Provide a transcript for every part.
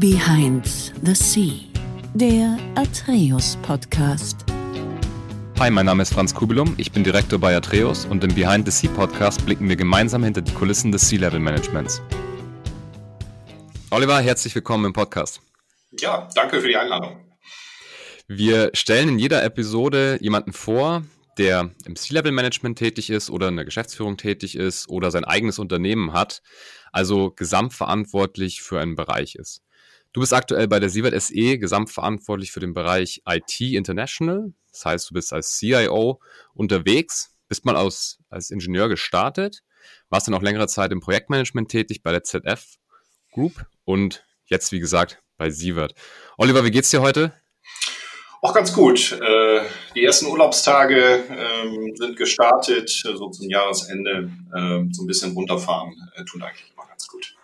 Behind the Sea, der Atreus Podcast. Hi, mein Name ist Franz Kubelum, ich bin Direktor bei Atreus und im Behind the Sea Podcast blicken wir gemeinsam hinter die Kulissen des Sea-Level Managements. Oliver, herzlich willkommen im Podcast. Ja, danke für die Einladung. Wir stellen in jeder Episode jemanden vor, der im C-Level-Management tätig ist oder in der Geschäftsführung tätig ist oder sein eigenes Unternehmen hat, also gesamtverantwortlich für einen Bereich ist. Du bist aktuell bei der Sievert SE gesamtverantwortlich für den Bereich IT International. Das heißt, du bist als CIO unterwegs, bist mal aus, als Ingenieur gestartet, warst dann auch längere Zeit im Projektmanagement tätig bei der ZF Group und jetzt, wie gesagt, bei Sievert. Oliver, wie geht's dir heute? Auch ganz gut. Äh, die ersten Urlaubstage ähm, sind gestartet, so zum Jahresende. Ähm, so ein bisschen runterfahren äh, tut eigentlich immer ganz gut.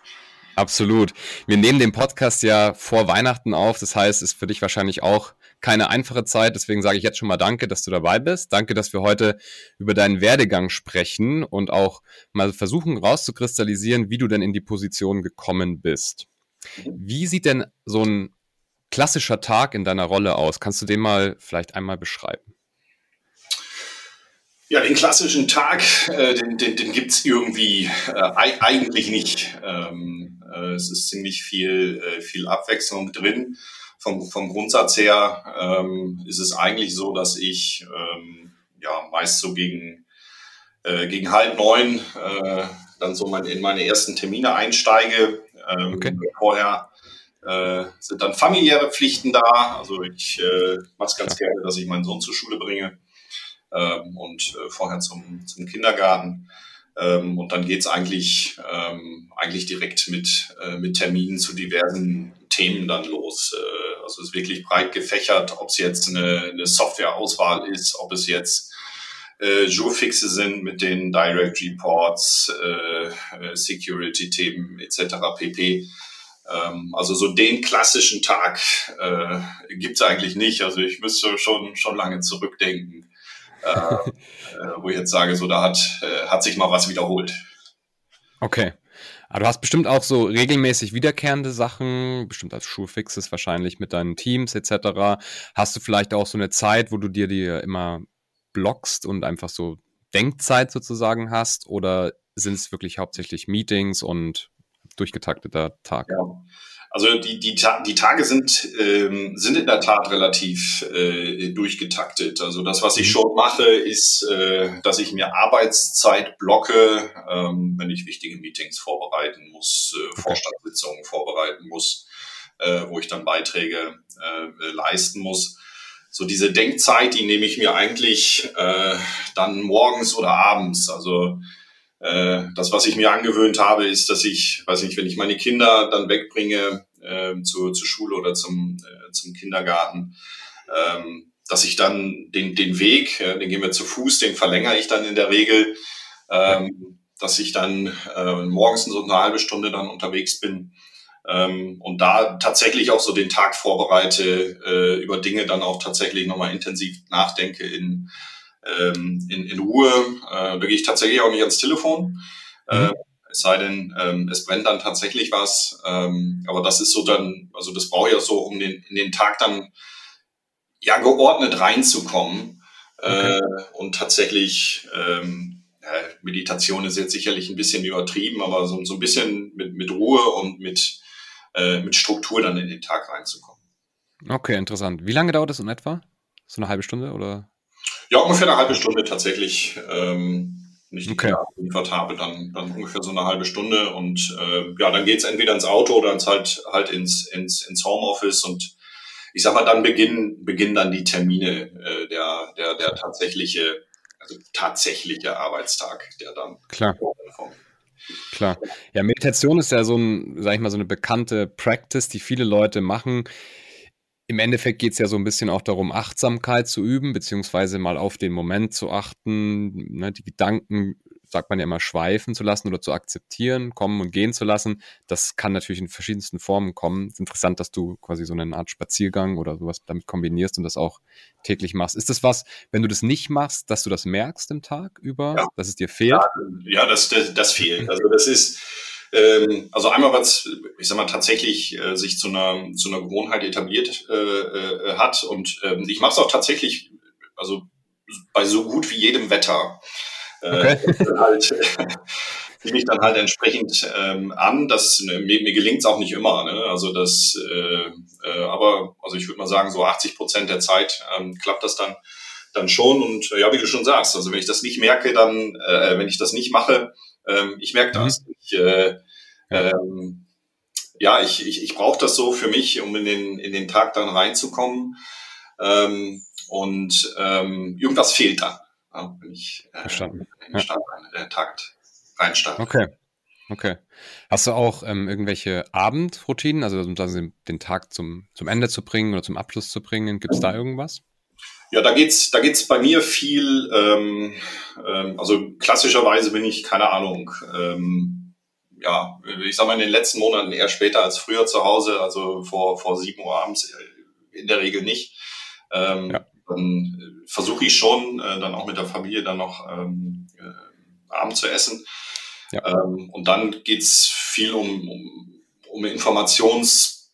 Absolut. Wir nehmen den Podcast ja vor Weihnachten auf. Das heißt, es ist für dich wahrscheinlich auch keine einfache Zeit. Deswegen sage ich jetzt schon mal Danke, dass du dabei bist. Danke, dass wir heute über deinen Werdegang sprechen und auch mal versuchen rauszukristallisieren, wie du denn in die Position gekommen bist. Wie sieht denn so ein klassischer Tag in deiner Rolle aus? Kannst du den mal vielleicht einmal beschreiben? Ja, den klassischen Tag, äh, den, den, den gibt es irgendwie äh, eigentlich nicht. Ähm, äh, es ist ziemlich viel, äh, viel Abwechslung drin. Vom, vom Grundsatz her ähm, ist es eigentlich so, dass ich ähm, ja meist so gegen, äh, gegen halb neun äh, dann so mein, in meine ersten Termine einsteige. Ähm, okay. Vorher sind dann familiäre Pflichten da. Also ich mache es ganz gerne, dass ich meinen Sohn zur Schule bringe ähm, und äh, vorher zum, zum Kindergarten. Ähm, und dann geht's eigentlich, ähm, eigentlich direkt mit, äh, mit Terminen zu diversen Themen dann los. Äh, also es ist wirklich breit gefächert, ob es jetzt eine, eine Softwareauswahl ist, ob es jetzt äh, Jourfixe sind mit den Direct Reports, äh, äh Security-Themen etc. pp. Ähm, also so den klassischen Tag äh, gibt eigentlich nicht. Also ich müsste schon, schon lange zurückdenken, äh, wo ich jetzt sage, so da hat, äh, hat sich mal was wiederholt. Okay. Aber du hast bestimmt auch so regelmäßig wiederkehrende Sachen, bestimmt als Schulfixes wahrscheinlich mit deinen Teams etc. Hast du vielleicht auch so eine Zeit, wo du dir die immer blockst und einfach so Denkzeit sozusagen hast? Oder sind es wirklich hauptsächlich Meetings und durchgetakteter Tag? Ja. Also die, die, die Tage sind, ähm, sind in der Tat relativ äh, durchgetaktet. Also das, was ich mhm. schon mache, ist, äh, dass ich mir Arbeitszeit blocke, ähm, wenn ich wichtige Meetings vorbereiten muss, äh. Vorstandssitzungen vorbereiten muss, äh, wo ich dann Beiträge äh, leisten muss. So diese Denkzeit, die nehme ich mir eigentlich äh, dann morgens oder abends. Also das, was ich mir angewöhnt habe, ist, dass ich, weiß nicht, wenn ich meine Kinder dann wegbringe äh, zur, zur Schule oder zum, äh, zum Kindergarten, ähm, dass ich dann den, den Weg, äh, den gehen wir zu Fuß, den verlängere ich dann in der Regel, ähm, dass ich dann äh, morgens so eine halbe Stunde dann unterwegs bin ähm, und da tatsächlich auch so den Tag vorbereite, äh, über Dinge dann auch tatsächlich nochmal intensiv nachdenke in ähm, in, in Ruhe. Äh, da gehe ich tatsächlich auch nicht ans Telefon. Äh, mhm. es sei denn, ähm, es brennt dann tatsächlich was. Ähm, aber das ist so dann, also das brauche ich ja so, um den, in den Tag dann ja geordnet reinzukommen. Okay. Äh, und tatsächlich, ähm, ja, Meditation ist jetzt sicherlich ein bisschen übertrieben, aber so, so ein bisschen mit, mit Ruhe und mit, äh, mit Struktur dann in den Tag reinzukommen. Okay, interessant. Wie lange dauert das in etwa? So eine halbe Stunde oder? Ja, ungefähr eine halbe Stunde tatsächlich. Ähm, nicht okay. geliefert habe, dann, dann ungefähr so eine halbe Stunde. Und äh, ja, dann geht's entweder ins Auto oder ins halt, halt ins, ins, ins Homeoffice und ich sag mal, dann beginnen, beginnen dann die Termine, äh, der, der, der tatsächliche, also tatsächliche Arbeitstag, der dann Klar. Klar. Ja, Meditation ist ja so ein, sag ich mal, so eine bekannte Practice, die viele Leute machen im Endeffekt geht es ja so ein bisschen auch darum, Achtsamkeit zu üben, beziehungsweise mal auf den Moment zu achten, ne, die Gedanken, sagt man ja immer, schweifen zu lassen oder zu akzeptieren, kommen und gehen zu lassen. Das kann natürlich in verschiedensten Formen kommen. Es ist interessant, dass du quasi so eine Art Spaziergang oder sowas damit kombinierst und das auch täglich machst. Ist das was, wenn du das nicht machst, dass du das merkst im Tag über, ja. dass es dir fehlt? Ja, ja das, das, das fehlt. Also das ist Ähm, also einmal, was ich sag mal tatsächlich äh, sich zu einer zu einer Gewohnheit etabliert äh, äh, hat und ähm, ich mache es auch tatsächlich, also bei so gut wie jedem Wetter. Äh, okay. halt, biete ich dann halt entsprechend ähm, an. Das ne, mir, mir gelingt es auch nicht immer. Ne? Also das, äh, äh, aber also ich würde mal sagen, so 80 Prozent der Zeit ähm, klappt das dann dann schon. Und äh, ja, wie du schon sagst, also wenn ich das nicht merke, dann, äh, wenn ich das nicht mache, ähm, ich merke das. Mhm. Ich, äh, ähm, ja, ich, ich, ich brauche das so für mich, um in den, in den Tag dann reinzukommen. Ähm, und ähm, irgendwas fehlt dann, ja, wenn ich äh, Verstanden. in den Start, äh, Takt reinstarten. Okay. Okay. Hast du auch ähm, irgendwelche Abendroutinen, also um den Tag zum, zum Ende zu bringen oder zum Abschluss zu bringen? Gibt es da irgendwas? Ja, da geht's, da geht's bei mir viel. Ähm, ähm, also klassischerweise bin ich keine Ahnung. Ähm, ja, ich sag mal in den letzten Monaten eher später als früher zu Hause, also vor vor sieben Uhr abends äh, in der Regel nicht. Ähm, ja. Dann versuche ich schon, äh, dann auch mit der Familie dann noch ähm, äh, Abend zu essen. Ja. Ähm, und dann geht's viel um, um, um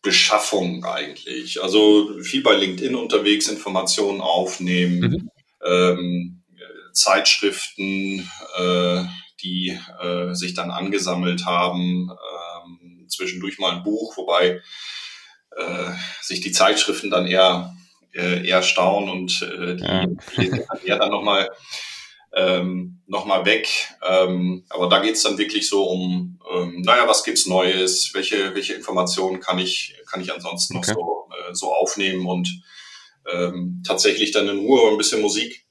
Informationsbeschaffung eigentlich. Also viel bei LinkedIn unterwegs, Informationen aufnehmen, mhm. ähm, Zeitschriften, äh, die äh, sich dann angesammelt haben, ähm, zwischendurch mal ein Buch, wobei äh, sich die Zeitschriften dann eher äh, eher staunen und äh, die ja. dann nochmal ähm, nochmal weg. Ähm, aber da geht's dann wirklich so um, ähm, naja, was gibt's Neues, welche, welche Informationen kann ich, kann ich ansonsten okay. noch so, äh, so aufnehmen und ähm, tatsächlich dann in Ruhe ein bisschen Musik.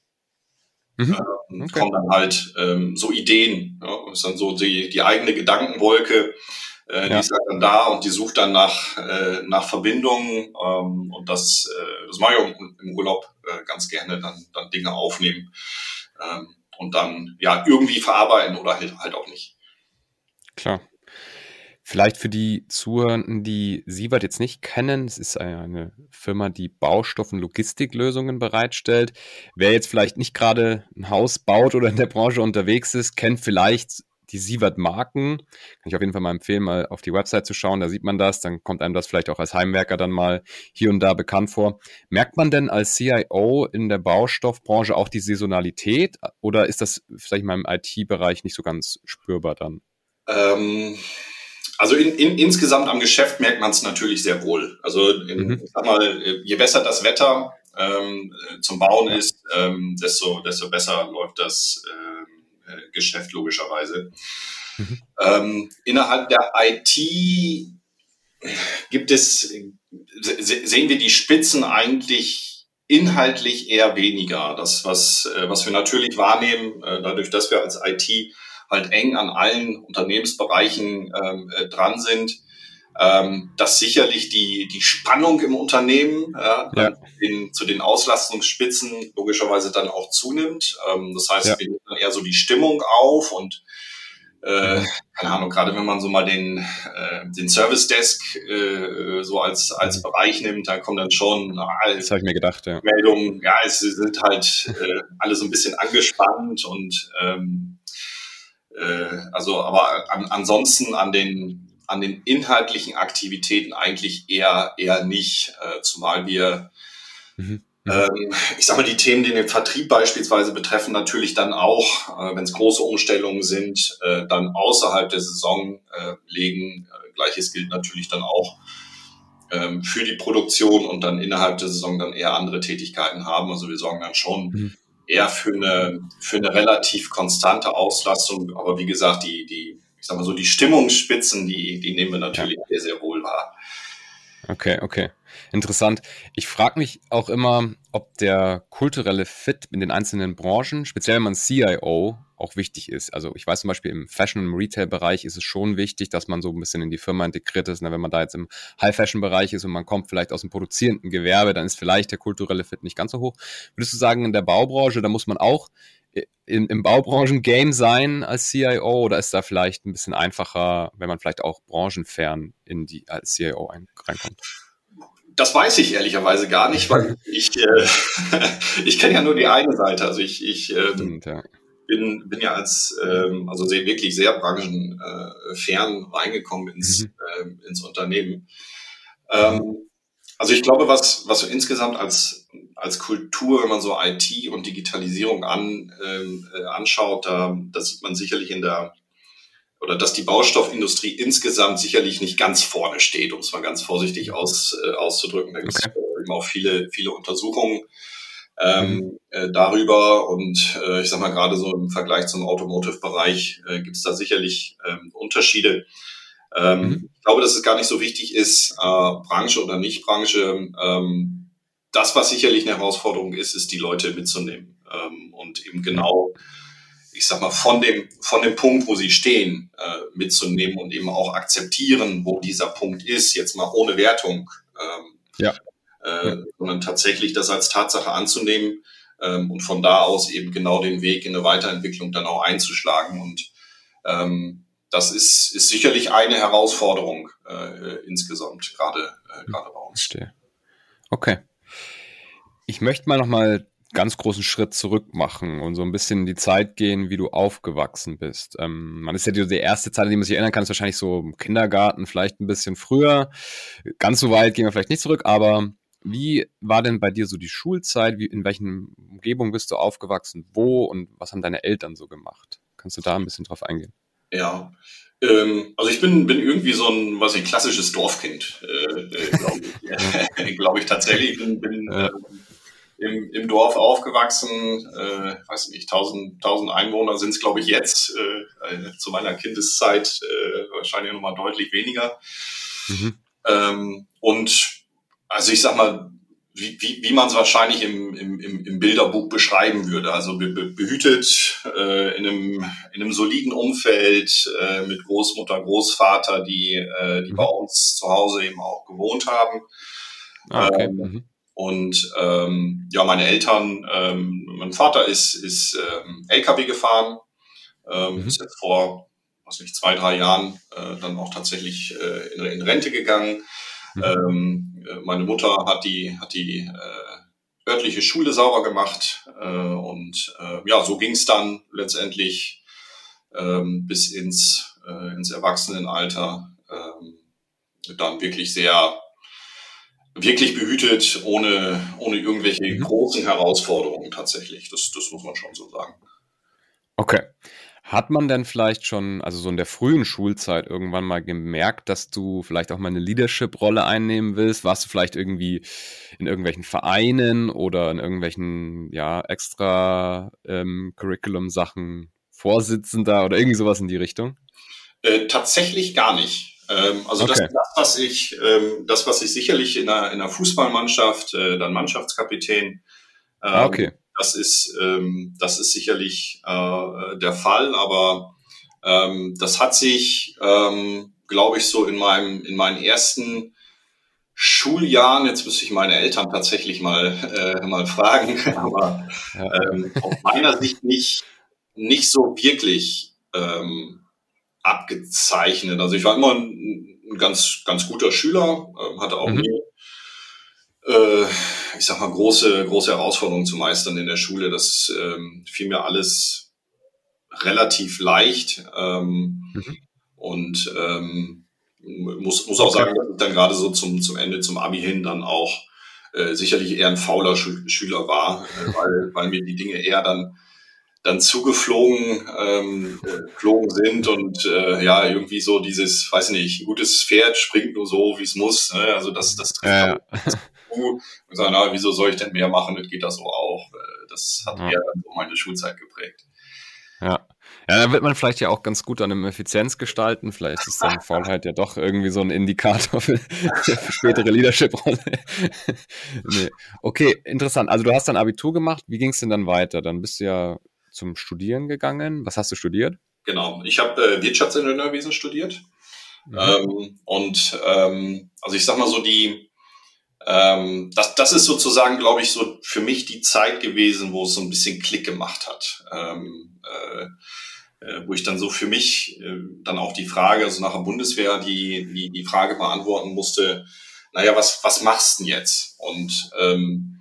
Mhm. Ähm, okay. Kommen dann halt ähm, so Ideen. Ja, ist dann so die, die eigene Gedankenwolke, äh, ja. Die ist dann da und die sucht dann nach, äh, nach Verbindungen ähm, und das, äh, das mache ich auch im Urlaub äh, ganz gerne, dann, dann Dinge aufnehmen ähm, und dann ja irgendwie verarbeiten oder halt, halt auch nicht. Klar. Vielleicht für die Zuhörenden, die Siebert jetzt nicht kennen, es ist eine Firma, die Baustoff- und Logistiklösungen bereitstellt. Wer jetzt vielleicht nicht gerade ein Haus baut oder in der Branche unterwegs ist, kennt vielleicht die Sievert-Marken. Kann ich auf jeden Fall mal empfehlen, mal auf die Website zu schauen, da sieht man das, dann kommt einem das vielleicht auch als Heimwerker dann mal hier und da bekannt vor. Merkt man denn als CIO in der Baustoffbranche auch die Saisonalität oder ist das vielleicht mal im IT-Bereich nicht so ganz spürbar dann? Ähm, also in, in, insgesamt am Geschäft merkt man es natürlich sehr wohl. Also in, mhm. sag mal, je besser das Wetter ähm, zum Bauen ist, ähm, desto, desto besser läuft das äh, Geschäft logischerweise. Mhm. Ähm, innerhalb der IT gibt es, sehen wir die Spitzen eigentlich inhaltlich eher weniger. Das, was, äh, was wir natürlich wahrnehmen, äh, dadurch, dass wir als IT halt eng an allen Unternehmensbereichen ähm, dran sind, ähm, dass sicherlich die, die Spannung im Unternehmen äh, ja. in, zu den Auslastungsspitzen logischerweise dann auch zunimmt. Ähm, das heißt, ja. wir nehmen dann eher so die Stimmung auf und äh, keine Ahnung, gerade wenn man so mal den, äh, den Service Desk äh, so als, als mhm. Bereich nimmt, da kommen dann schon ah, das ich mir gedacht, ja. Meldungen, ja, es sind halt äh, alle so ein bisschen angespannt und ähm, äh, also aber an, ansonsten an den an den inhaltlichen Aktivitäten eigentlich eher, eher nicht, äh, zumal wir, mhm. mhm. ähm, ich sag mal, die Themen, die den Vertrieb beispielsweise betreffen, natürlich dann auch, äh, wenn es große Umstellungen sind, äh, dann außerhalb der Saison äh, legen. Äh, Gleiches gilt natürlich dann auch ähm, für die Produktion und dann innerhalb der Saison dann eher andere Tätigkeiten haben. Also wir sorgen dann schon mhm. eher für eine, für eine relativ konstante Auslastung. Aber wie gesagt, die, die sag mal so, die Stimmungsspitzen, die, die nehmen wir natürlich ja. sehr, sehr wohl wahr. Okay, okay. Interessant. Ich frage mich auch immer, ob der kulturelle Fit in den einzelnen Branchen, speziell wenn man CIO, auch wichtig ist. Also ich weiß zum Beispiel im Fashion- und Retail-Bereich ist es schon wichtig, dass man so ein bisschen in die Firma integriert ist. Und wenn man da jetzt im High-Fashion-Bereich ist und man kommt vielleicht aus dem produzierenden Gewerbe, dann ist vielleicht der kulturelle Fit nicht ganz so hoch. Würdest du sagen, in der Baubranche, da muss man auch im, im Baubranchen-Game sein als CIO oder ist da vielleicht ein bisschen einfacher, wenn man vielleicht auch branchenfern in die als CIO ein, reinkommt? Das weiß ich ehrlicherweise gar nicht, weil ich, äh, ich kenne ja nur die eine Seite. Also ich, ich ähm, Stimmt, ja. bin, bin ja als, ähm, also sehr, wirklich sehr branchenfern äh, reingekommen ins, mhm. äh, ins Unternehmen. Ähm, also ich glaube, was, was so insgesamt als, als Kultur, wenn man so IT und Digitalisierung an, ähm, äh, anschaut, da, da sieht man sicherlich in der, oder dass die Baustoffindustrie insgesamt sicherlich nicht ganz vorne steht, um es mal ganz vorsichtig aus, äh, auszudrücken. Da gibt es okay. eben auch viele, viele Untersuchungen ähm, mhm. äh, darüber und äh, ich sag mal gerade so im Vergleich zum Automotive-Bereich äh, gibt es da sicherlich ähm, Unterschiede. Ähm, mhm. Ich glaube, dass es gar nicht so wichtig ist, äh, Branche oder nicht Branche. Ähm, das, was sicherlich eine Herausforderung ist, ist die Leute mitzunehmen ähm, und eben genau, ich sag mal, von dem, von dem Punkt, wo sie stehen, äh, mitzunehmen und eben auch akzeptieren, wo dieser Punkt ist, jetzt mal ohne Wertung. Ähm, ja. Äh, sondern tatsächlich das als Tatsache anzunehmen ähm, und von da aus eben genau den Weg in eine Weiterentwicklung dann auch einzuschlagen. Und ähm, das ist, ist sicherlich eine Herausforderung äh, insgesamt, gerade äh, gerade bei uns. Verstehe. Okay. Ich möchte mal noch mal ganz großen Schritt zurück machen und so ein bisschen in die Zeit gehen, wie du aufgewachsen bist. Ähm, man ist ja die, die erste Zeit, an die man sich erinnern kann, ist wahrscheinlich so im Kindergarten, vielleicht ein bisschen früher. Ganz so weit gehen wir vielleicht nicht zurück, aber wie war denn bei dir so die Schulzeit? Wie, in welchen Umgebungen bist du aufgewachsen? Wo und was haben deine Eltern so gemacht? Kannst du da ein bisschen drauf eingehen? Ja, ähm, also ich bin, bin irgendwie so ein, was ich, klassisches Dorfkind, äh, äh glaube ich, glaub ich tatsächlich. Bin, bin ja. äh, im, im Dorf aufgewachsen, äh, weiß nicht, 1000, 1000 Einwohner sind es, glaube ich, jetzt. Äh, äh, zu meiner Kindeszeit äh, wahrscheinlich nochmal deutlich weniger. Mhm. Ähm, und also ich sag mal, wie, wie, wie man es wahrscheinlich im, im, im Bilderbuch beschreiben würde. Also be, be, behütet äh, in, einem, in einem soliden Umfeld äh, mit Großmutter, Großvater, die, äh, die mhm. bei uns zu Hause eben auch gewohnt haben. Ah, okay. Ähm, mhm. Und ähm, ja, meine Eltern, ähm, mein Vater ist, ist ähm, LKW gefahren, ähm, mhm. ist jetzt vor, was nicht, zwei, drei Jahren äh, dann auch tatsächlich äh, in, in Rente gegangen. Mhm. Ähm, äh, meine Mutter hat die, hat die äh, örtliche Schule sauber gemacht äh, und äh, ja, so ging es dann letztendlich ähm, bis ins, äh, ins Erwachsenenalter. Ähm, dann wirklich sehr, wirklich behütet, ohne, ohne irgendwelche mhm. großen Herausforderungen tatsächlich. Das, das muss man schon so sagen. Okay. Hat man denn vielleicht schon, also so in der frühen Schulzeit irgendwann mal gemerkt, dass du vielleicht auch mal eine Leadership-Rolle einnehmen willst? Warst du vielleicht irgendwie in irgendwelchen Vereinen oder in irgendwelchen, ja, extra ähm, Curriculum-Sachen Vorsitzender oder irgendwie sowas in die Richtung? Äh, tatsächlich gar nicht. Ähm, also okay. das, das, was ich, ähm, das, was ich sicherlich in einer, in einer Fußballmannschaft, äh, dann Mannschaftskapitän, ah, okay ähm, das ist, ähm, das ist sicherlich äh, der Fall, aber ähm, das hat sich, ähm, glaube ich, so in meinem, in meinen ersten Schuljahren, jetzt müsste ich meine Eltern tatsächlich mal, äh, mal fragen, aber ähm, aus meiner Sicht nicht, nicht so wirklich ähm, abgezeichnet. Also ich war immer ein, ein ganz, ganz guter Schüler, äh, hatte auch mhm. nie äh, ich sag mal, große, große Herausforderungen zu meistern in der Schule. Das ähm, fiel mir alles relativ leicht. Ähm, mhm. Und ähm, muss, muss auch sagen, dass ich dann gerade so zum, zum Ende, zum Abi hin dann auch äh, sicherlich eher ein fauler Schü Schüler war, äh, weil, weil mir die Dinge eher dann dann zugeflogen ähm, äh, geflogen sind und äh, ja irgendwie so dieses, weiß nicht, ein gutes Pferd springt nur so, wie es muss. Ne? Also das das trifft ja und sagen, na, wieso soll ich denn mehr machen? Das geht das so auch. Das hat ja. eher dann so meine Schulzeit geprägt. Ja. Ja, da wird man vielleicht ja auch ganz gut an dem Effizienz gestalten. Vielleicht ist dann Faulheit ja doch irgendwie so ein Indikator für, für spätere Leadership-Rolle. nee. Okay, interessant. Also du hast dann Abitur gemacht. Wie ging es denn dann weiter? Dann bist du ja zum Studieren gegangen. Was hast du studiert? Genau. Ich habe äh, Wirtschaftsingenieurwesen studiert. Mhm. Ähm, und ähm, also ich sag mal so, die ähm, das, das ist sozusagen, glaube ich, so für mich die Zeit gewesen, wo es so ein bisschen Klick gemacht hat. Ähm, äh, äh, wo ich dann so für mich äh, dann auch die Frage, also nach der Bundeswehr, die, die, die Frage beantworten musste, naja, was, was machst du denn jetzt? Und ähm,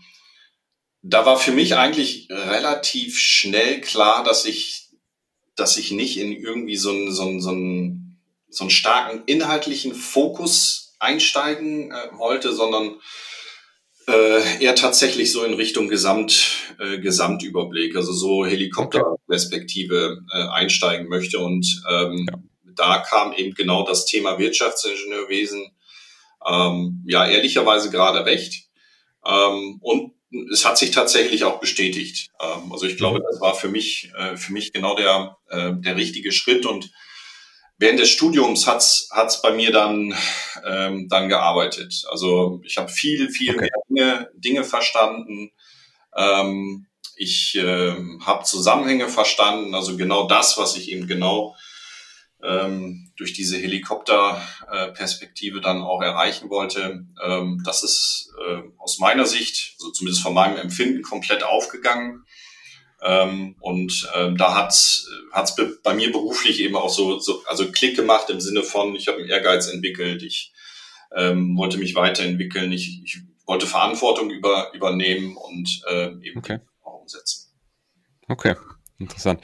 da war für mich eigentlich relativ schnell klar, dass ich, dass ich nicht in irgendwie so einen, so einen, so einen, so einen starken inhaltlichen Fokus einsteigen äh, wollte, sondern äh, eher tatsächlich so in Richtung Gesamt, äh, Gesamtüberblick, also so Helikopterperspektive äh, einsteigen möchte. Und ähm, ja. da kam eben genau das Thema Wirtschaftsingenieurwesen ähm, ja ehrlicherweise gerade recht. Ähm, und es hat sich tatsächlich auch bestätigt. Ähm, also ich glaube, mhm. das war für mich, äh, für mich genau der, äh, der richtige Schritt und Während des Studiums hat's hat's bei mir dann ähm, dann gearbeitet. Also ich habe viel viel okay. mehr Dinge, Dinge verstanden. Ähm, ich äh, habe Zusammenhänge verstanden. Also genau das, was ich eben genau ähm, durch diese Helikopterperspektive äh, dann auch erreichen wollte. Ähm, das ist äh, aus meiner Sicht, also zumindest von meinem Empfinden, komplett aufgegangen. Ähm, und ähm, da hat es bei mir beruflich eben auch so, so, also Klick gemacht im Sinne von, ich habe einen Ehrgeiz entwickelt, ich ähm, wollte mich weiterentwickeln, ich, ich wollte Verantwortung über, übernehmen und äh, eben okay. auch umsetzen. Okay, interessant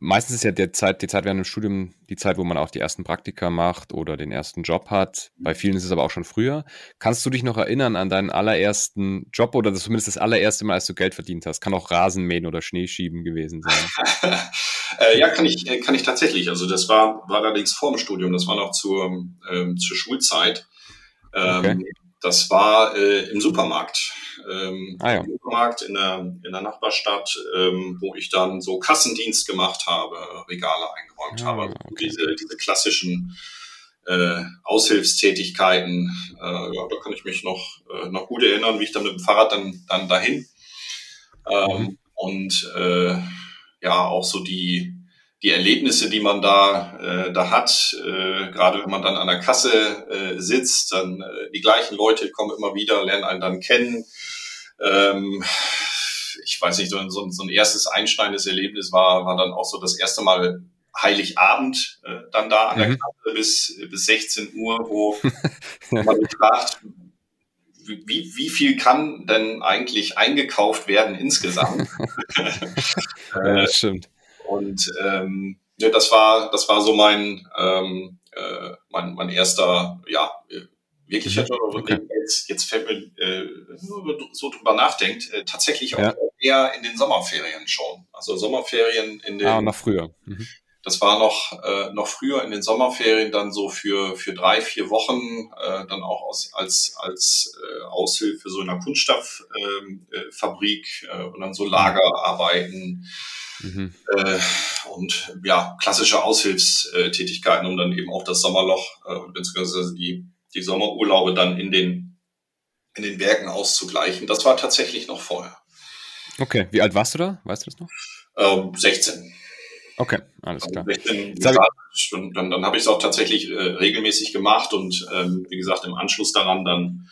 meistens ist ja der Zeit, die Zeit während dem Studium die Zeit, wo man auch die ersten Praktika macht oder den ersten Job hat. Bei vielen ist es aber auch schon früher. Kannst du dich noch erinnern an deinen allerersten Job oder zumindest das allererste Mal, als du Geld verdient hast? Kann auch Rasenmähen oder Schneeschieben gewesen sein. äh, ja, kann ich, äh, kann ich tatsächlich. Also das war, war allerdings vor dem Studium. Das war noch zur, ähm, zur Schulzeit. Ähm, okay. Das war äh, im Supermarkt ähm, ah, ja. Supermarkt in der, in der Nachbarstadt, ähm, wo ich dann so Kassendienst gemacht habe, Regale eingeräumt ah, habe. Okay. Diese, diese klassischen äh, Aushilfstätigkeiten, äh, ja, da kann ich mich noch, äh, noch gut erinnern, wie ich dann mit dem Fahrrad dann, dann dahin. Ähm, mhm. Und äh, ja, auch so die, die Erlebnisse, die man da, äh, da hat, äh, gerade wenn man dann an der Kasse äh, sitzt, dann äh, die gleichen Leute kommen immer wieder, lernen einen dann kennen. Ähm, ich weiß nicht, so, so, so ein erstes einschneidendes Erlebnis war, war dann auch so das erste Mal Heiligabend äh, dann da an der mhm. Kasse bis, bis 16 Uhr, wo man fragt, wie, wie viel kann denn eigentlich eingekauft werden insgesamt? ja, das stimmt. Und ähm, ja, das war, das war so mein, ähm, äh, mein, mein erster, ja, wirklich mhm. okay. jetzt, jetzt fällt mir äh, so drüber nachdenkt, äh, tatsächlich auch ja. eher in den Sommerferien schon. Also Sommerferien in den. Ah, noch früher. Mhm. Das war noch, äh, noch früher in den Sommerferien dann so für, für drei, vier Wochen, äh, dann auch aus, als, als äh, Aushilfe so in einer Kunststofffabrik äh, äh, und dann so Lagerarbeiten. Mhm. Äh, und ja, klassische Aushilfstätigkeiten, um dann eben auch das Sommerloch äh, und beziehungsweise die, die Sommerurlaube dann in den, in den Werken auszugleichen. Das war tatsächlich noch vorher. Okay, wie alt warst du da? Weißt du das noch? Ähm, 16. Okay, alles klar. 16, gesagt, und dann, dann habe ich es auch tatsächlich äh, regelmäßig gemacht und ähm, wie gesagt im Anschluss daran dann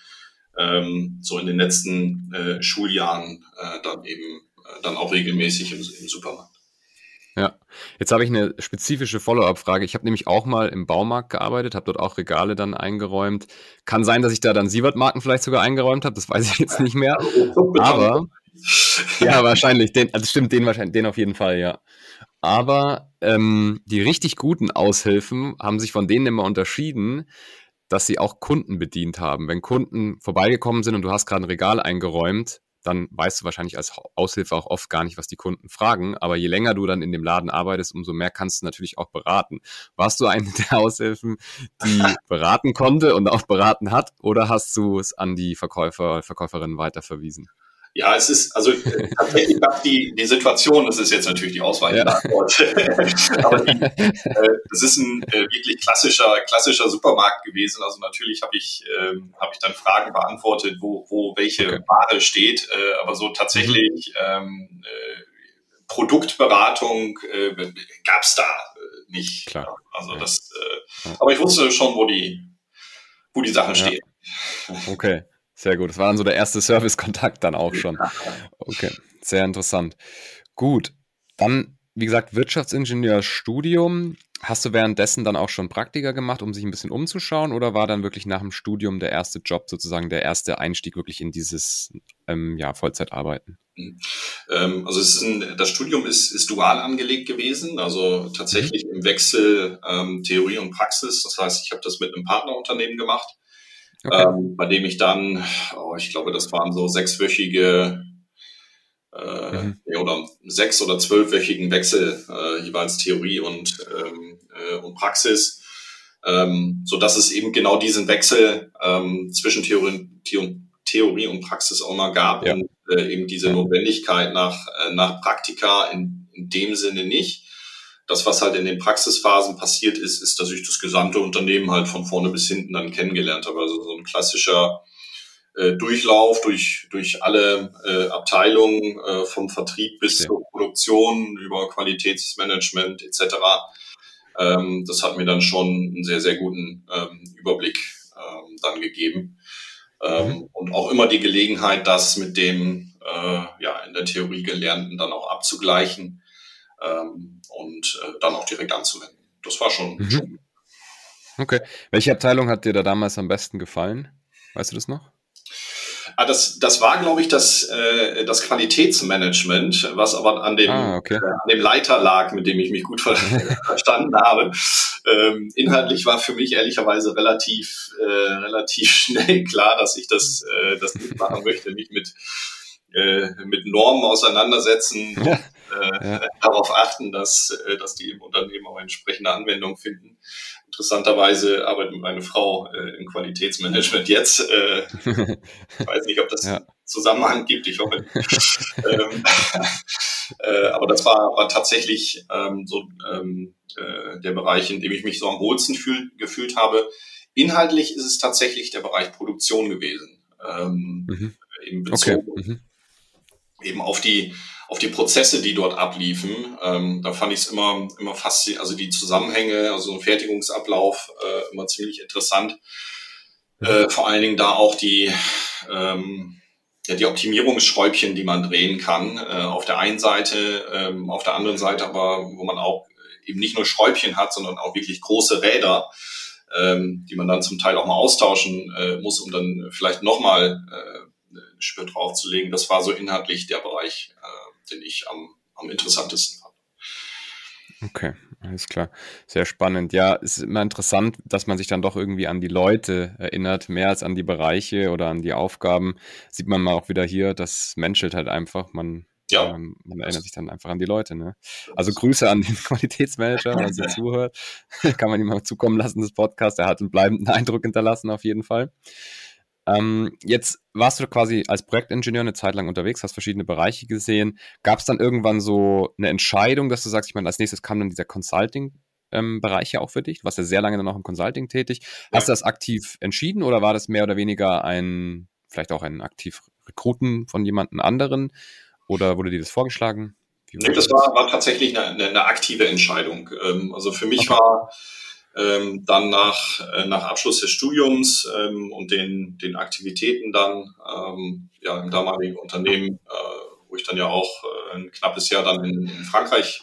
ähm, so in den letzten äh, Schuljahren äh, dann eben dann auch regelmäßig im, im Supermarkt. Ja, jetzt habe ich eine spezifische Follow-up-Frage. Ich habe nämlich auch mal im Baumarkt gearbeitet, habe dort auch Regale dann eingeräumt. Kann sein, dass ich da dann Sievert-Marken vielleicht sogar eingeräumt habe, das weiß ich jetzt nicht mehr. Aber ja, wahrscheinlich. Den, also stimmt, den wahrscheinlich, den auf jeden Fall, ja. Aber ähm, die richtig guten Aushilfen haben sich von denen immer unterschieden, dass sie auch Kunden bedient haben. Wenn Kunden vorbeigekommen sind und du hast gerade ein Regal eingeräumt, dann weißt du wahrscheinlich als Aushilfe auch oft gar nicht, was die Kunden fragen. Aber je länger du dann in dem Laden arbeitest, umso mehr kannst du natürlich auch beraten. Warst du eine der Aushilfen, die beraten konnte und auch beraten hat, oder hast du es an die Verkäufer, Verkäuferinnen weiterverwiesen? Ja, es ist, also äh, tatsächlich die, die Situation, das ist jetzt natürlich die Auswahl, ja. aber die, äh, das ist ein äh, wirklich klassischer, klassischer Supermarkt gewesen. Also natürlich habe ich, ähm, habe ich dann Fragen beantwortet, wo, wo welche okay. Ware steht, äh, aber so tatsächlich mhm. ähm, äh, Produktberatung äh, gab es da äh, nicht. Klar. Also ja. das, äh, aber ich wusste schon, wo die, wo die Sachen stehen. Okay. Sehr gut. Das war dann so der erste Service-Kontakt dann auch schon. Okay, sehr interessant. Gut, dann, wie gesagt, Wirtschaftsingenieurstudium. Hast du währenddessen dann auch schon Praktika gemacht, um sich ein bisschen umzuschauen, oder war dann wirklich nach dem Studium der erste Job sozusagen der erste Einstieg wirklich in dieses ähm, ja, Vollzeitarbeiten? Ähm, also es ist ein, das Studium ist, ist dual angelegt gewesen, also tatsächlich mhm. im Wechsel ähm, Theorie und Praxis. Das heißt, ich habe das mit einem Partnerunternehmen gemacht, okay. ähm, bei dem ich dann, oh, ich glaube, das waren so sechswöchige äh, mhm. oder sechs- oder zwölfwöchigen Wechsel, äh, jeweils Theorie und, ähm, äh, und Praxis, ähm, so dass es eben genau diesen Wechsel ähm, zwischen Theorie, Theorie und Praxis auch mal gab ja. und äh, eben diese Notwendigkeit nach, äh, nach Praktika in, in dem Sinne nicht. Das, was halt in den Praxisphasen passiert ist, ist, dass ich das gesamte Unternehmen halt von vorne bis hinten dann kennengelernt habe. Also so ein klassischer äh, Durchlauf durch, durch alle äh, Abteilungen, äh, vom Vertrieb bis ja. zur Produktion, über Qualitätsmanagement etc. Ähm, das hat mir dann schon einen sehr, sehr guten ähm, Überblick ähm, dann gegeben. Ähm, mhm. Und auch immer die Gelegenheit, das mit dem äh, ja, in der Theorie Gelernten dann auch abzugleichen ähm, und äh, dann auch direkt anzuwenden. Das war schon, mhm. schon. Okay. Welche Abteilung hat dir da damals am besten gefallen? Weißt du das noch? Ah, das, das war, glaube ich, das, äh, das Qualitätsmanagement, was aber an dem, ah, okay. äh, an dem Leiter lag, mit dem ich mich gut verstanden habe. Ähm, inhaltlich war für mich ehrlicherweise relativ, äh, relativ schnell klar, dass ich das, äh, das nicht machen möchte, mich mit, äh, mit Normen auseinandersetzen. Ja. Äh, ja. darauf achten, dass, äh, dass die im Unternehmen auch entsprechende Anwendung finden. Interessanterweise arbeitet meine Frau äh, im Qualitätsmanagement jetzt. Äh, ich weiß nicht, ob das ja. Zusammenhang gibt, ich hoffe. ähm, äh, aber das war, war tatsächlich ähm, so ähm, äh, der Bereich, in dem ich mich so am wohlsten fühl, gefühlt habe. Inhaltlich ist es tatsächlich der Bereich Produktion gewesen. Ähm, mhm. Eben bezogen okay. mhm. eben auf die auf die Prozesse, die dort abliefen. Ähm, da fand ich es immer, immer faszinierend, also die Zusammenhänge, also ein Fertigungsablauf äh, immer ziemlich interessant. Äh, vor allen Dingen da auch die, ähm, ja, die Optimierungsschräubchen, die man drehen kann. Äh, auf der einen Seite, ähm, auf der anderen Seite aber, wo man auch eben nicht nur Schräubchen hat, sondern auch wirklich große Räder, ähm, die man dann zum Teil auch mal austauschen äh, muss, um dann vielleicht nochmal äh, Spür draufzulegen. Das war so inhaltlich der Bereich, äh, den ich am, am interessantesten fand. Okay, alles klar. Sehr spannend. Ja, es ist immer interessant, dass man sich dann doch irgendwie an die Leute erinnert, mehr als an die Bereiche oder an die Aufgaben. Sieht man mal auch wieder hier, das menschelt halt einfach. Man, ja. ähm, man erinnert sich dann einfach an die Leute. Ne? Also Grüße an den Qualitätsmanager, wenn er zuhört. Kann man ihm mal zukommen lassen, das Podcast. Er hat einen bleibenden Eindruck hinterlassen, auf jeden Fall. Ähm, jetzt warst du quasi als Projektingenieur eine Zeit lang unterwegs, hast verschiedene Bereiche gesehen. Gab es dann irgendwann so eine Entscheidung, dass du sagst, ich meine, als nächstes kam dann dieser Consulting-Bereich ähm, ja auch für dich. Du warst ja sehr lange dann auch im Consulting tätig. Hast ja. du das aktiv entschieden oder war das mehr oder weniger ein, vielleicht auch ein aktiv Rekruten von jemandem anderen? Oder wurde dir das vorgeschlagen? Nee, das war, war tatsächlich eine, eine, aktive Entscheidung. Ähm, also für mich okay. war ähm, dann nach, äh, nach Abschluss des Studiums ähm, und den, den Aktivitäten dann ähm, ja, im damaligen Unternehmen, äh, wo ich dann ja auch äh, ein knappes Jahr dann in, in Frankreich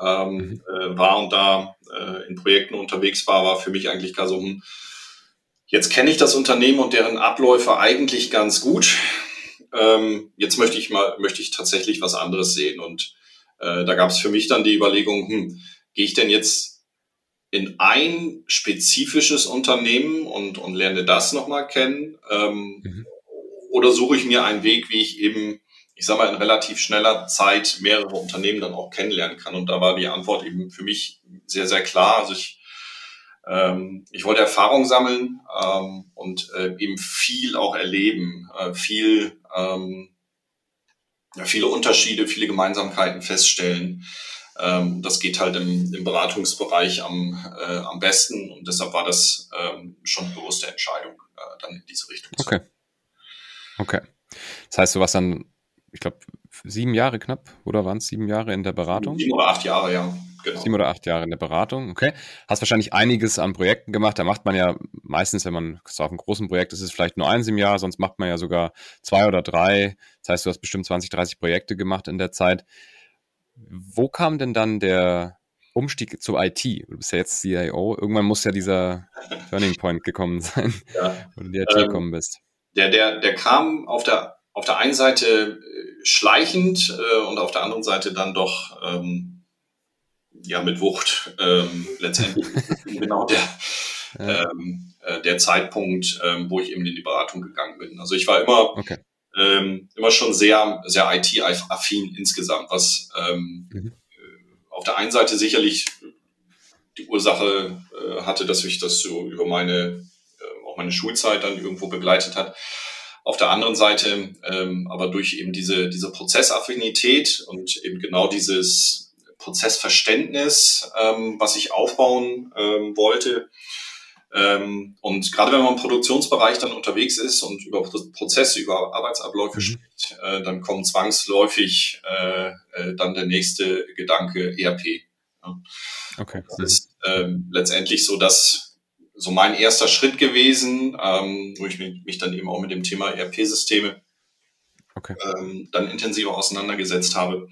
ähm, mhm. äh, war und da äh, in Projekten unterwegs war, war für mich eigentlich gar so, hm, jetzt kenne ich das Unternehmen und deren Abläufe eigentlich ganz gut. Ähm, jetzt möchte ich mal, möchte ich tatsächlich was anderes sehen. Und äh, da gab es für mich dann die Überlegung, hm, gehe ich denn jetzt in ein spezifisches Unternehmen und, und lerne das nochmal kennen? Ähm, mhm. Oder suche ich mir einen Weg, wie ich eben, ich sag mal, in relativ schneller Zeit mehrere Unternehmen dann auch kennenlernen kann? Und da war die Antwort eben für mich sehr, sehr klar. Also ich, ähm, ich wollte Erfahrung sammeln ähm, und äh, eben viel auch erleben, äh, viel, ähm, ja, viele Unterschiede, viele Gemeinsamkeiten feststellen. Ähm, das geht halt im, im Beratungsbereich am, äh, am besten und deshalb war das ähm, schon eine bewusste Entscheidung, äh, dann in diese Richtung okay. zu Okay. Das heißt, du warst dann, ich glaube, sieben Jahre knapp, oder waren es sieben Jahre in der Beratung? Sieben oder acht Jahre, ja. Genau. Sieben oder acht Jahre in der Beratung, okay. Hast wahrscheinlich einiges an Projekten gemacht. Da macht man ja meistens, wenn man so auf einem großen Projekt ist, ist es vielleicht nur eins im Jahr, sonst macht man ja sogar zwei oder drei. Das heißt, du hast bestimmt 20, 30 Projekte gemacht in der Zeit. Wo kam denn dann der, Umstieg zur IT. Du bist ja jetzt CIO. Irgendwann muss ja dieser Turning Point gekommen sein, ja. wo du in die IT ähm, gekommen bist. Der, der, der kam auf der, auf der einen Seite äh, schleichend äh, und auf der anderen Seite dann doch ähm, ja mit Wucht. Ähm, letztendlich genau der, ja. ähm, äh, der Zeitpunkt, ähm, wo ich eben in die Beratung gegangen bin. Also ich war immer okay. Ähm, immer schon sehr sehr IT-affin insgesamt, was ähm, mhm. Äh, auf der einen Seite sicherlich die Ursache äh, hatte, dass ich das so über meine äh, auch meine Schulzeit dann irgendwo begleitet hat. Auf der anderen Seite ähm, aber durch eben diese diese Prozessaffinität und eben genau dieses Prozessverständnis, ähm, was ich aufbauen ähm, wollte, ähm, und gerade wenn man im Produktionsbereich dann unterwegs ist und über Prozesse, über Arbeitsabläufe mhm. spricht, äh, dann kommt zwangsläufig äh, äh, dann der nächste Gedanke ERP. Ja. Okay. Das ist ähm, letztendlich so, dass so mein erster Schritt gewesen, ähm, wo ich mich, mich dann eben auch mit dem Thema ERP-Systeme okay. ähm, dann intensiver auseinandergesetzt habe.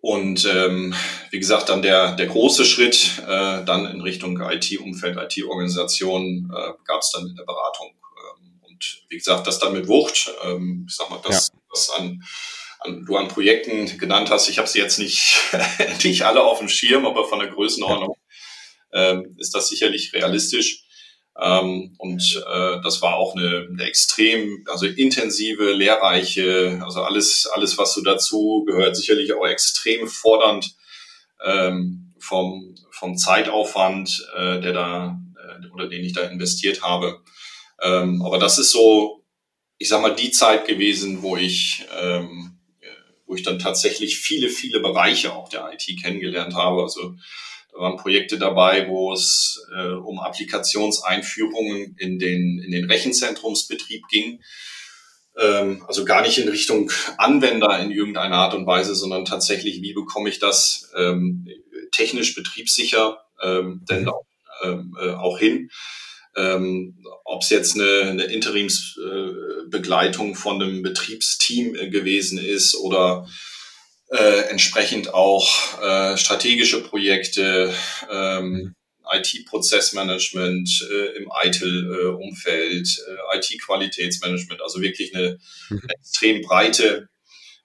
Und ähm, wie gesagt, dann der, der große Schritt äh, dann in Richtung IT-Umfeld, IT-Organisation äh, gab es dann in der Beratung. Ähm, und wie gesagt, das dann mit Wucht, ähm, ich sag mal, das, ja. was an, an, du an Projekten genannt hast, ich habe sie jetzt nicht, nicht alle auf dem Schirm, aber von der Größenordnung ähm, ist das sicherlich realistisch. Ähm, und äh, das war auch eine, eine extrem, also intensive, lehrreiche, also alles, alles, was so dazu gehört, sicherlich auch extrem fordernd ähm, vom, vom Zeitaufwand, äh, der da äh, oder den ich da investiert habe. Ähm, aber das ist so, ich sag mal, die Zeit gewesen, wo ich, ähm, wo ich dann tatsächlich viele, viele Bereiche auch der IT kennengelernt habe. Also da waren Projekte dabei, wo es äh, um Applikationseinführungen in den, in den Rechenzentrumsbetrieb ging. Ähm, also gar nicht in Richtung Anwender in irgendeiner Art und Weise, sondern tatsächlich, wie bekomme ich das ähm, technisch betriebssicher ähm, denn auch, ähm, äh, auch hin. Ähm, Ob es jetzt eine, eine Interimsbegleitung äh, von einem Betriebsteam äh, gewesen ist oder äh, entsprechend auch äh, strategische Projekte, ähm, mhm. IT-Prozessmanagement äh, im ITIL-Umfeld, äh, IT-Qualitätsmanagement, also wirklich eine, mhm. extrem breite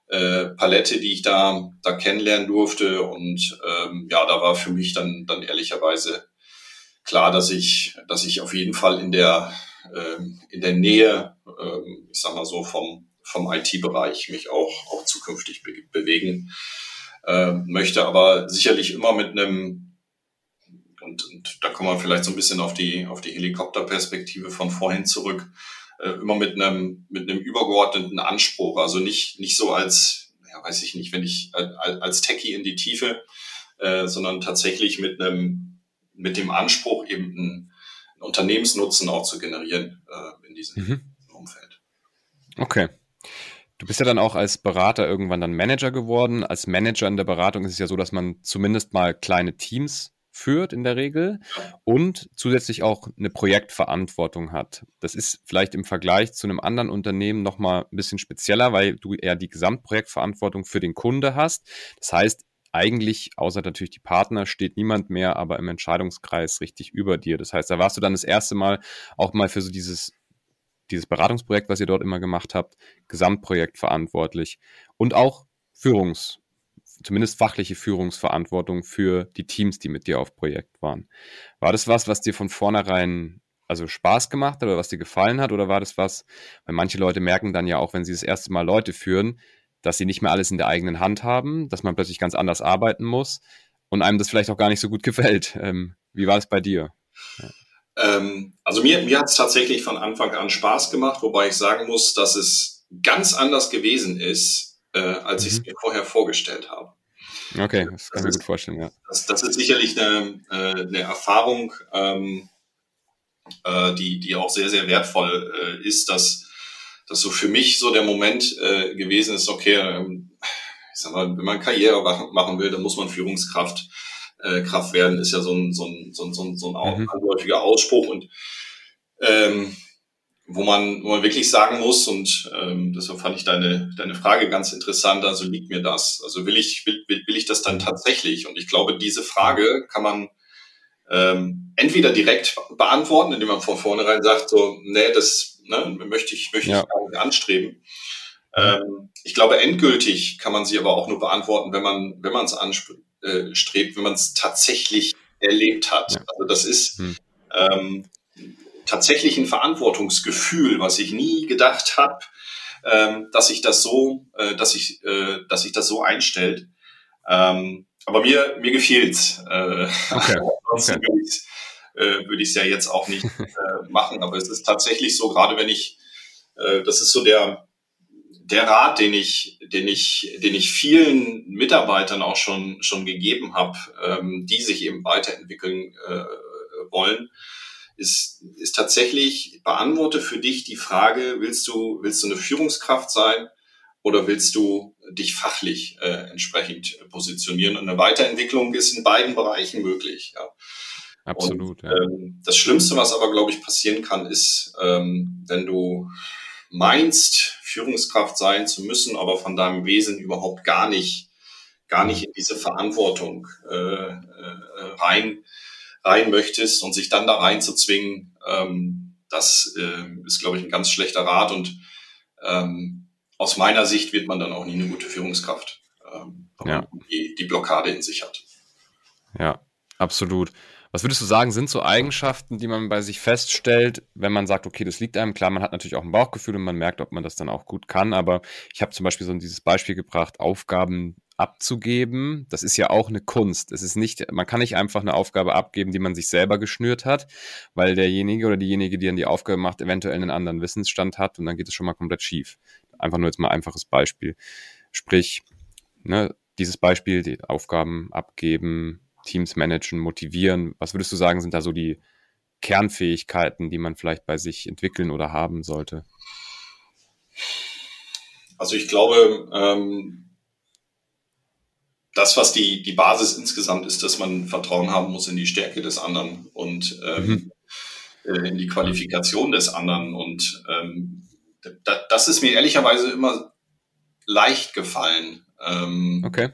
äh, Palette, die ich da, da kennenlernen durfte. Und ähm, ja, da war für mich dann, dann ehrlicherweise klar, dass ich, dass ich auf jeden Fall in der, ähm, in der Nähe, ähm, ich sag mal so, vom, vom IT-Bereich mich auch, auch zukünftig be bewegen äh, möchte, aber sicherlich immer mit einem, und, und da kommen wir vielleicht so ein bisschen auf die, auf die Helikopterperspektive von vorhin zurück, äh, immer mit einem, mit einem übergeordneten Anspruch, also nicht, nicht so als, ja, weiß ich nicht, wenn ich als, als Techie in die Tiefe, äh, sondern tatsächlich mit einem, mit dem Anspruch eben einen, einen Unternehmensnutzen auch zu generieren äh, in diesem mhm. Umfeld. Okay. Du bist ja dann auch als Berater irgendwann dann Manager geworden. Als Manager in der Beratung ist es ja so, dass man zumindest mal kleine Teams führt in der Regel und zusätzlich auch eine Projektverantwortung hat. Das ist vielleicht im Vergleich zu einem anderen Unternehmen nochmal ein bisschen spezieller, weil du eher die Gesamtprojektverantwortung für den Kunde hast. Das heißt, eigentlich, außer natürlich die Partner, steht niemand mehr aber im Entscheidungskreis richtig über dir. Das heißt, da warst du dann das erste Mal auch mal für so dieses dieses Beratungsprojekt, was ihr dort immer gemacht habt, Gesamtprojekt verantwortlich und auch Führungs, zumindest fachliche Führungsverantwortung für die Teams, die mit dir auf Projekt waren. War das was, was dir von vornherein also Spaß gemacht hat oder was dir gefallen hat oder war das was, weil manche Leute merken dann ja auch, wenn sie das erste Mal Leute führen, dass sie nicht mehr alles in der eigenen Hand haben, dass man plötzlich ganz anders arbeiten muss und einem das vielleicht auch gar nicht so gut gefällt. Ähm, wie war es bei dir? Ja. Ähm, also mir, mir hat es tatsächlich von Anfang an Spaß gemacht, wobei ich sagen muss, dass es ganz anders gewesen ist, äh, als mhm. ich es mir vorher vorgestellt habe. Okay, das kann ich mir gut vorstellen, ja. Das, das ist sicherlich eine, äh, eine Erfahrung, ähm, äh, die, die auch sehr, sehr wertvoll äh, ist, dass, dass so für mich so der Moment äh, gewesen ist, okay, ähm, ich sag mal, wenn man Karriere machen will, dann muss man Führungskraft äh, Kraft werden, ist ja so ein, so ein, so ein, so ein, so ein mhm. anläufiger Ausspruch. Und ähm, wo man, wo man wirklich sagen muss, und ähm, deshalb fand ich deine, deine Frage ganz interessant, also liegt mir das? Also will ich, will, will, ich das dann tatsächlich? Und ich glaube, diese Frage kann man ähm, entweder direkt beantworten, indem man von vornherein sagt, so, nee, das ne, möchte ich, möchte ja. ich anstreben. Ähm, ich glaube, endgültig kann man sie aber auch nur beantworten, wenn man, wenn man es anstrebt, äh, wenn man es tatsächlich erlebt hat. Ja. Also das ist hm. ähm, tatsächlich ein Verantwortungsgefühl, was ich nie gedacht habe, ähm, dass ich das so, äh, dass ich, äh, dass sich das so einstellt. Ähm, aber mir, mir gefiel's. Äh, okay. ansonsten okay. würde ich es äh, würd ja jetzt auch nicht äh, machen. Aber es ist tatsächlich so, gerade wenn ich, äh, das ist so der, der Rat, den ich, den ich, den ich vielen Mitarbeitern auch schon schon gegeben habe, ähm, die sich eben weiterentwickeln äh, wollen, ist, ist tatsächlich beantworte für dich die Frage: Willst du willst du eine Führungskraft sein oder willst du dich fachlich äh, entsprechend positionieren? Und eine Weiterentwicklung ist in beiden Bereichen möglich. Ja. Absolut. Und, ja. ähm, das Schlimmste, was aber glaube ich passieren kann, ist, ähm, wenn du meinst, Führungskraft sein zu müssen, aber von deinem Wesen überhaupt gar nicht, gar nicht in diese Verantwortung äh, äh, rein, rein möchtest und sich dann da reinzuzwingen, ähm, das äh, ist, glaube ich, ein ganz schlechter Rat und ähm, aus meiner Sicht wird man dann auch nie eine gute Führungskraft, ähm, ja. die, die Blockade in sich hat. Ja, absolut. Was würdest du sagen, sind so Eigenschaften, die man bei sich feststellt, wenn man sagt, okay, das liegt einem? Klar, man hat natürlich auch ein Bauchgefühl und man merkt, ob man das dann auch gut kann. Aber ich habe zum Beispiel so dieses Beispiel gebracht, Aufgaben abzugeben. Das ist ja auch eine Kunst. Es ist nicht, man kann nicht einfach eine Aufgabe abgeben, die man sich selber geschnürt hat, weil derjenige oder diejenige, die dann die Aufgabe macht, eventuell einen anderen Wissensstand hat und dann geht es schon mal komplett schief. Einfach nur jetzt mal ein einfaches Beispiel. Sprich, ne, dieses Beispiel, die Aufgaben abgeben, Teams managen, motivieren? Was würdest du sagen, sind da so die Kernfähigkeiten, die man vielleicht bei sich entwickeln oder haben sollte? Also ich glaube, ähm, das, was die, die Basis insgesamt ist, dass man Vertrauen haben muss in die Stärke des anderen und ähm, mhm. Äh, in die Qualifikation des anderen. Und ähm, da, das ist mir ehrlicherweise immer leicht gefallen. Ähm, okay.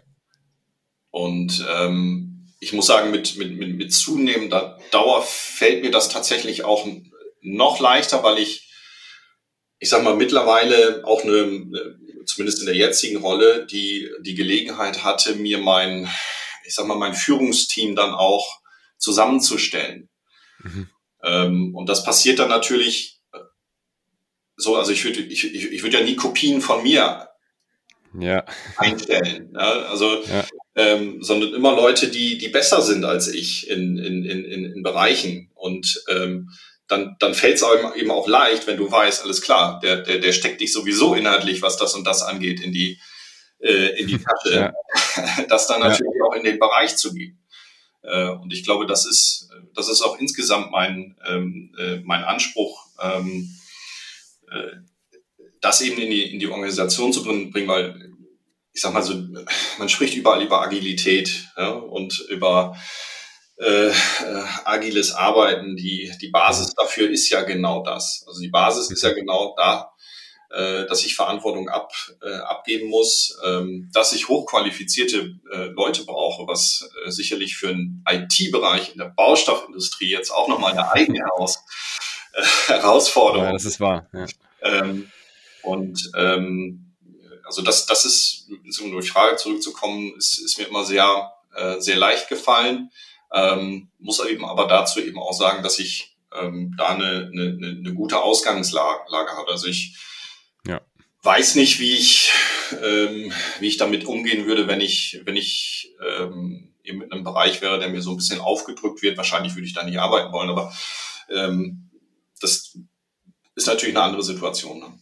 Und ähm, ich muss sagen, mit, mit, mit, mit zunehmender Dauer fällt mir das tatsächlich auch noch leichter, weil ich, ich sag mal, mittlerweile auch eine, zumindest in der jetzigen Rolle, die, die Gelegenheit hatte, mir mein, ich sag mal, mein Führungsteam dann auch zusammenzustellen. Mhm. Ähm, und das passiert dann natürlich so, also ich würde, ich, ich, ich würde ja nie Kopien von mir ja. einstellen. Ja, also, ja. Ähm, sondern immer Leute, die, die besser sind als ich in, in, in, in Bereichen. Und ähm, dann, dann fällt es eben auch leicht, wenn du weißt, alles klar, der, der, der steckt dich sowieso inhaltlich, was das und das angeht, in die, äh, in die Tasche, ja. das dann natürlich auch in den Bereich zu geben. Äh, und ich glaube, das ist, das ist auch insgesamt mein, ähm, äh, mein Anspruch, ähm, äh, das eben in die, in die Organisation zu bringen, weil ich sag mal so, man spricht überall über Agilität ja, und über äh, äh, agiles Arbeiten. Die, die Basis dafür ist ja genau das. Also die Basis ist ja genau da, äh, dass ich Verantwortung ab, äh, abgeben muss, ähm, dass ich hochqualifizierte äh, Leute brauche, was äh, sicherlich für einen IT-Bereich in der Baustoffindustrie jetzt auch nochmal eine eigene Heraus, äh, Herausforderung. Ja, das ist wahr. Ja. Ähm, und ähm, also das, das ist, um die Frage zurückzukommen, ist, ist mir immer sehr, äh, sehr leicht gefallen. Ähm, muss eben aber dazu eben auch sagen, dass ich ähm, da eine, eine, eine gute Ausgangslage habe. Also ich ja. weiß nicht, wie ich, ähm, wie ich damit umgehen würde, wenn ich, wenn ich ähm, eben in einem Bereich wäre, der mir so ein bisschen aufgedrückt wird. Wahrscheinlich würde ich da nicht arbeiten wollen, aber ähm, das ist natürlich eine andere Situation. Ne?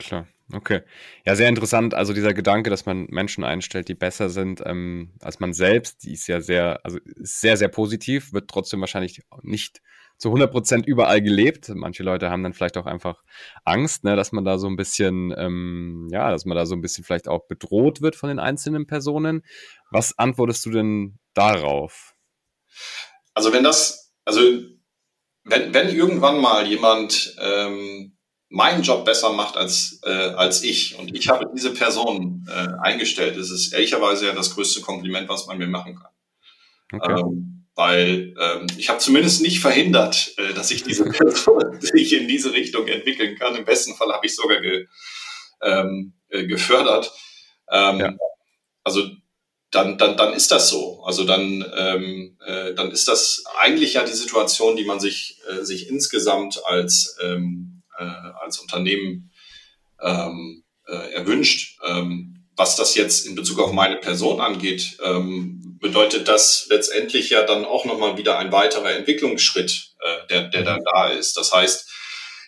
Klar, okay. Ja, sehr interessant. Also dieser Gedanke, dass man Menschen einstellt, die besser sind ähm, als man selbst, die ist ja sehr, also sehr, sehr positiv, wird trotzdem wahrscheinlich nicht zu 100 Prozent überall gelebt. Manche Leute haben dann vielleicht auch einfach Angst, ne, dass man da so ein bisschen, ähm, ja, dass man da so ein bisschen vielleicht auch bedroht wird von den einzelnen Personen. Was antwortest du denn darauf? Also wenn das, also wenn, wenn irgendwann mal jemand ähm, meinen Job besser macht als, äh, als ich und ich habe diese Person äh, eingestellt, ist es ehrlicherweise ja das größte Kompliment, was man mir machen kann. Okay. Ähm, weil ähm, ich habe zumindest nicht verhindert, äh, dass sich diese Person sich in diese Richtung entwickeln kann. Im besten Fall habe ich sogar ge, ähm, äh, gefördert. Ähm, ja. Also dann, dann, dann ist das so. Also dann, ähm, äh, dann ist das eigentlich ja die Situation, die man sich, äh, sich insgesamt als, ähm, äh, als Unternehmen ähm, äh, erwünscht. Ähm, was das jetzt in Bezug auf meine Person angeht, ähm, bedeutet das letztendlich ja dann auch nochmal wieder ein weiterer Entwicklungsschritt, äh, der, der dann da ist. Das heißt,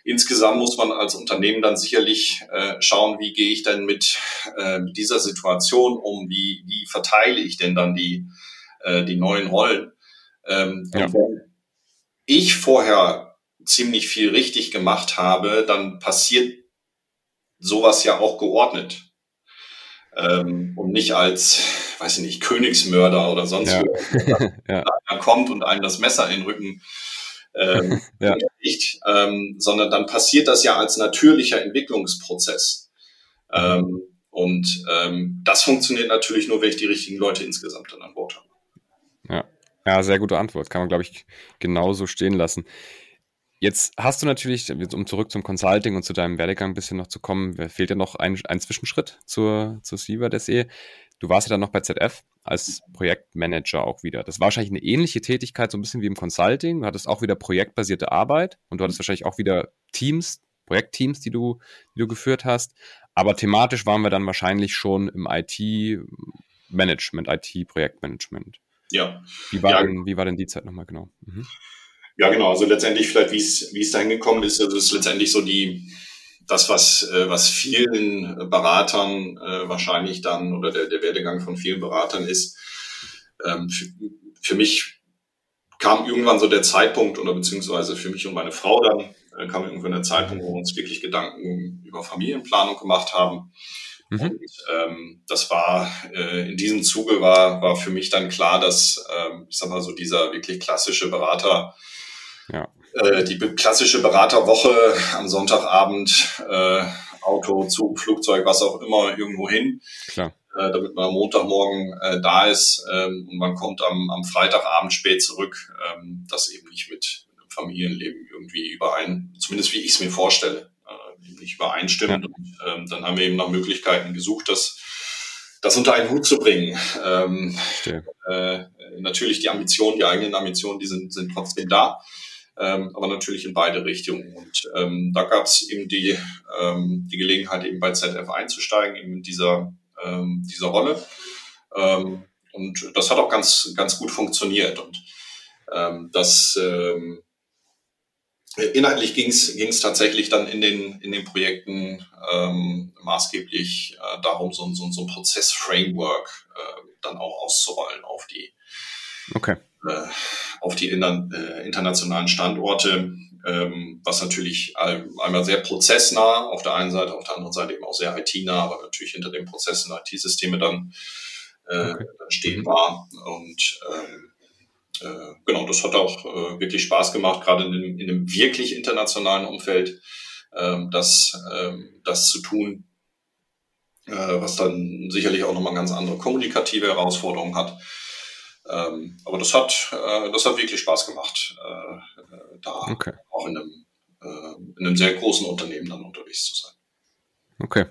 insgesamt muss man als Unternehmen dann sicherlich äh, schauen, wie gehe ich denn mit, äh, dieser Situation um, wie, wie verteile ich denn dann die, äh, die neuen Rollen. Ähm, ja. wenn ich vorher ziemlich viel richtig gemacht habe, dann passiert sowas ja auch geordnet ähm, und nicht als, weiß ich nicht, Königsmörder oder sonst ja. ja. kommt und einem das Messer in den Rücken ähm, ja. nicht, ähm, sondern dann passiert das ja als natürlicher Entwicklungsprozess. Ähm, und ähm, das funktioniert natürlich nur, wenn ich die richtigen Leute insgesamt dann an Bord habe. Ja. ja, sehr gute Antwort. Kann man, glaube ich, genauso stehen lassen. Jetzt hast du natürlich, um zurück zum Consulting und zu deinem Werdegang ein bisschen noch zu kommen, fehlt ja noch ein, ein Zwischenschritt zur, zur SIVA.de. Du warst ja dann noch bei ZF als Projektmanager auch wieder. Das war wahrscheinlich eine ähnliche Tätigkeit, so ein bisschen wie im Consulting. Du hattest auch wieder projektbasierte Arbeit und du hattest wahrscheinlich auch wieder Teams, Projektteams, die du, die du geführt hast. Aber thematisch waren wir dann wahrscheinlich schon im IT-Management, IT-Projektmanagement. Ja. Wie war, ja. Denn, wie war denn die Zeit nochmal genau? Mhm. Ja, genau. Also letztendlich vielleicht, wie es, wie es dahin gekommen ist, also ist letztendlich so die, das, was, äh, was vielen Beratern äh, wahrscheinlich dann oder der, der Werdegang von vielen Beratern ist. Ähm, für, für mich kam irgendwann so der Zeitpunkt oder beziehungsweise für mich und meine Frau dann äh, kam irgendwann der Zeitpunkt, wo wir uns wirklich Gedanken über Familienplanung gemacht haben. Mhm. Und ähm, das war äh, in diesem Zuge war war für mich dann klar, dass ähm, ich sag mal so dieser wirklich klassische Berater ja. Äh, die klassische Beraterwoche am Sonntagabend, äh, Auto, Zug, Flugzeug, was auch immer, irgendwo hin. Klar. Äh, damit man am Montagmorgen äh, da ist ähm, und man kommt am, am Freitagabend spät zurück, ähm, das eben nicht mit, Familienleben irgendwie überein, zumindest wie ich es mir vorstelle, äh, nicht übereinstimmt. Ja. Und, ähm, dann haben wir eben nach Möglichkeiten gesucht, das das unter einen Hut zu bringen. Ähm, äh, natürlich die Ambitionen, die eigenen Ambitionen, die sind, sind trotzdem da ähm, aber natürlich in beide Richtungen. Und ähm, da gab es eben die, ähm, die Gelegenheit, eben bei ZF einzusteigen, eben in dieser, ähm, dieser Rolle. Ähm, und das hat auch ganz, ganz gut funktioniert. Und ähm, das ähm, inhaltlich ging es tatsächlich dann in den, in den Projekten ähm, maßgeblich äh, darum, so, so, so ein Prozessframework äh, dann auch auszurollen auf die okay äh, auf die äh, internationalen Standorte, ähm, was natürlich einmal sehr prozessnah auf der einen Seite, auf der anderen Seite eben auch sehr IT-nah, aber natürlich hinter den Prozessen IT-Systeme dann, äh, okay. dann stehen war. Und ähm, äh, genau, das hat auch äh, wirklich Spaß gemacht, gerade in, dem, in einem wirklich internationalen Umfeld, ähm, das, ähm, das zu tun, äh, was dann sicherlich auch nochmal ganz andere kommunikative Herausforderungen hat. Ähm, aber das hat, äh, das hat wirklich Spaß gemacht, äh, da okay. auch in einem, äh, in einem sehr großen Unternehmen dann unterwegs zu sein. Okay.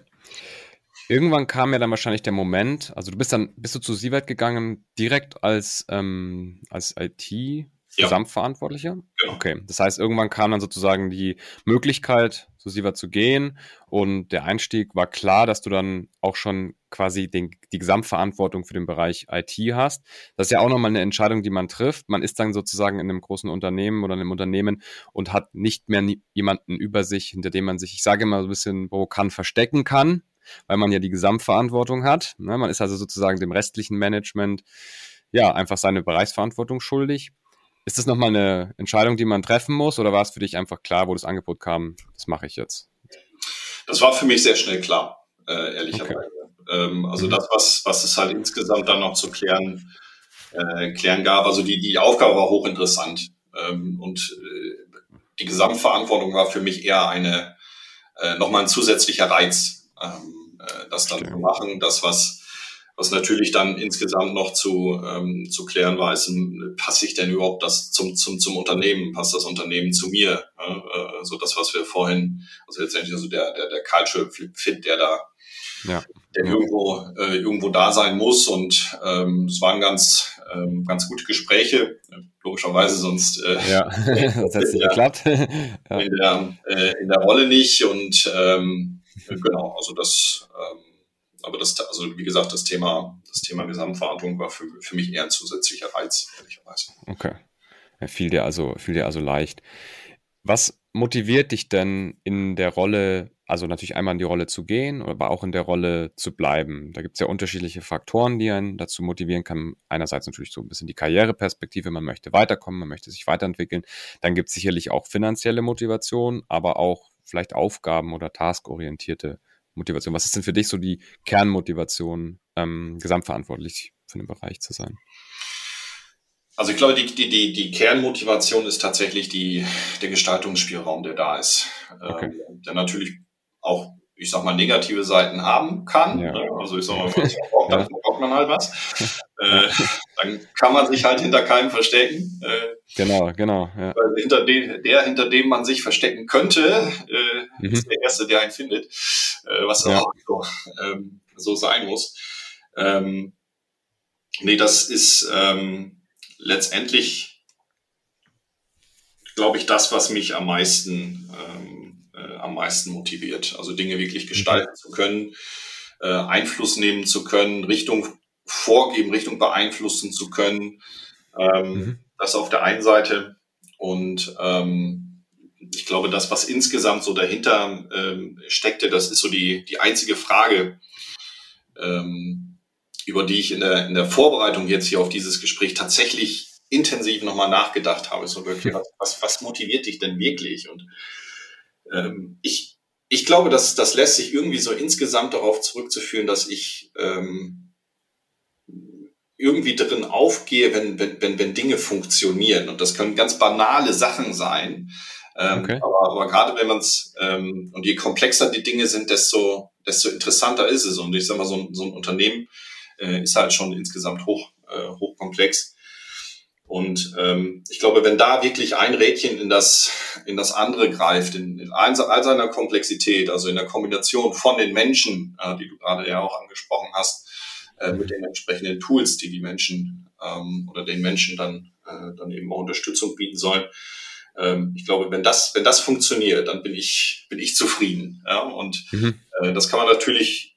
Irgendwann kam ja dann wahrscheinlich der Moment, also du bist dann, bist du zu Siewert gegangen, direkt als, ähm, als IT ja. Gesamtverantwortlicher? Genau. Okay. Das heißt, irgendwann kam dann sozusagen die Möglichkeit, zu Siva zu gehen und der Einstieg war klar, dass du dann auch schon quasi den, die Gesamtverantwortung für den Bereich IT hast. Das ist ja auch nochmal eine Entscheidung, die man trifft. Man ist dann sozusagen in einem großen Unternehmen oder einem Unternehmen und hat nicht mehr jemanden über sich, hinter dem man sich, ich sage immer so ein bisschen provokant, verstecken kann, weil man ja die Gesamtverantwortung hat. Ne? Man ist also sozusagen dem restlichen Management ja einfach seine Bereichsverantwortung schuldig. Ist das nochmal eine Entscheidung, die man treffen muss oder war es für dich einfach klar, wo das Angebot kam, das mache ich jetzt? Das war für mich sehr schnell klar, äh, ehrlicherweise. Okay. Ähm, also mhm. das, was, was es halt insgesamt dann noch zu klären, äh, klären gab, also die, die Aufgabe war hochinteressant. Ähm, und äh, die Gesamtverantwortung war für mich eher eine, äh, nochmal ein zusätzlicher Reiz, ähm, äh, das dann zu machen. Das, was, was natürlich dann insgesamt noch zu, ähm, zu klären war, ist, ähm, passe ich denn überhaupt das zum, zum, zum Unternehmen, passt das Unternehmen zu mir? Äh, so das, was wir vorhin, also letztendlich also der, der, der Cultural Fit, der da ja. der irgendwo, äh, irgendwo da sein muss. Und ähm, es waren ganz, ähm, ganz gute Gespräche, logischerweise, sonst, äh, ja, das hat nicht geklappt. ja. in, der, äh, in der Rolle nicht. Und ähm, genau, also das, ähm, aber das, also wie gesagt, das Thema, das Thema Gesamtverantwortung war für, für mich eher ein zusätzlicher Reiz, ehrlicherweise. Okay. Ja, fiel dir also, fiel dir also leicht. Was motiviert dich denn in der Rolle also natürlich einmal in die Rolle zu gehen, aber auch in der Rolle zu bleiben. Da gibt es ja unterschiedliche Faktoren, die einen dazu motivieren kann. Einerseits natürlich so ein bisschen die Karriereperspektive, man möchte weiterkommen, man möchte sich weiterentwickeln. Dann gibt es sicherlich auch finanzielle Motivation, aber auch vielleicht Aufgaben- oder taskorientierte Motivation. Was ist denn für dich so die Kernmotivation, ähm, gesamtverantwortlich für den Bereich zu sein? Also ich glaube, die, die, die, die Kernmotivation ist tatsächlich die, der Gestaltungsspielraum, der da ist. Okay. Ähm, der natürlich auch, ich sag mal, negative Seiten haben kann. Ja. Ne? Also ich sag mal, wenn man braucht, dann braucht man halt was. Äh, dann kann man sich halt hinter keinem verstecken. Äh, genau, genau. Ja. Hinter dem, der, hinter dem man sich verstecken könnte, äh, mhm. ist der Erste, der einen findet, äh, was ja. auch so, ähm, so sein muss. Ähm, nee, das ist ähm, letztendlich, glaube ich, das, was mich am meisten ähm, äh, am meisten motiviert. Also Dinge wirklich gestalten mhm. zu können, äh, Einfluss nehmen zu können, Richtung vorgeben, Richtung beeinflussen zu können. Ähm, mhm. Das auf der einen Seite. Und ähm, ich glaube, das, was insgesamt so dahinter ähm, steckte, das ist so die, die einzige Frage, ähm, über die ich in der, in der Vorbereitung jetzt hier auf dieses Gespräch tatsächlich intensiv nochmal nachgedacht habe. So wirklich, was, was motiviert dich denn wirklich? Und ähm, ich, ich glaube, dass das lässt sich irgendwie so insgesamt darauf zurückzuführen, dass ich ähm, irgendwie drin aufgehe, wenn, wenn, wenn, wenn Dinge funktionieren. Und das können ganz banale Sachen sein. Ähm, okay. aber, aber gerade wenn man es, ähm, und je komplexer die Dinge sind, desto, desto interessanter ist es. Und ich sag mal, so, ein so ein Unternehmen äh, ist halt schon insgesamt hoch, äh, hochkomplex. Und ähm, ich glaube, wenn da wirklich ein Rädchen in das, in das andere greift, in, in all seiner Komplexität, also in der Kombination von den Menschen, äh, die du gerade ja auch angesprochen hast, äh, mit den entsprechenden Tools, die die Menschen ähm, oder den Menschen dann, äh, dann eben auch Unterstützung bieten sollen. Ähm, ich glaube, wenn das, wenn das funktioniert, dann bin ich, bin ich zufrieden. Ja? Und mhm. äh, das kann man natürlich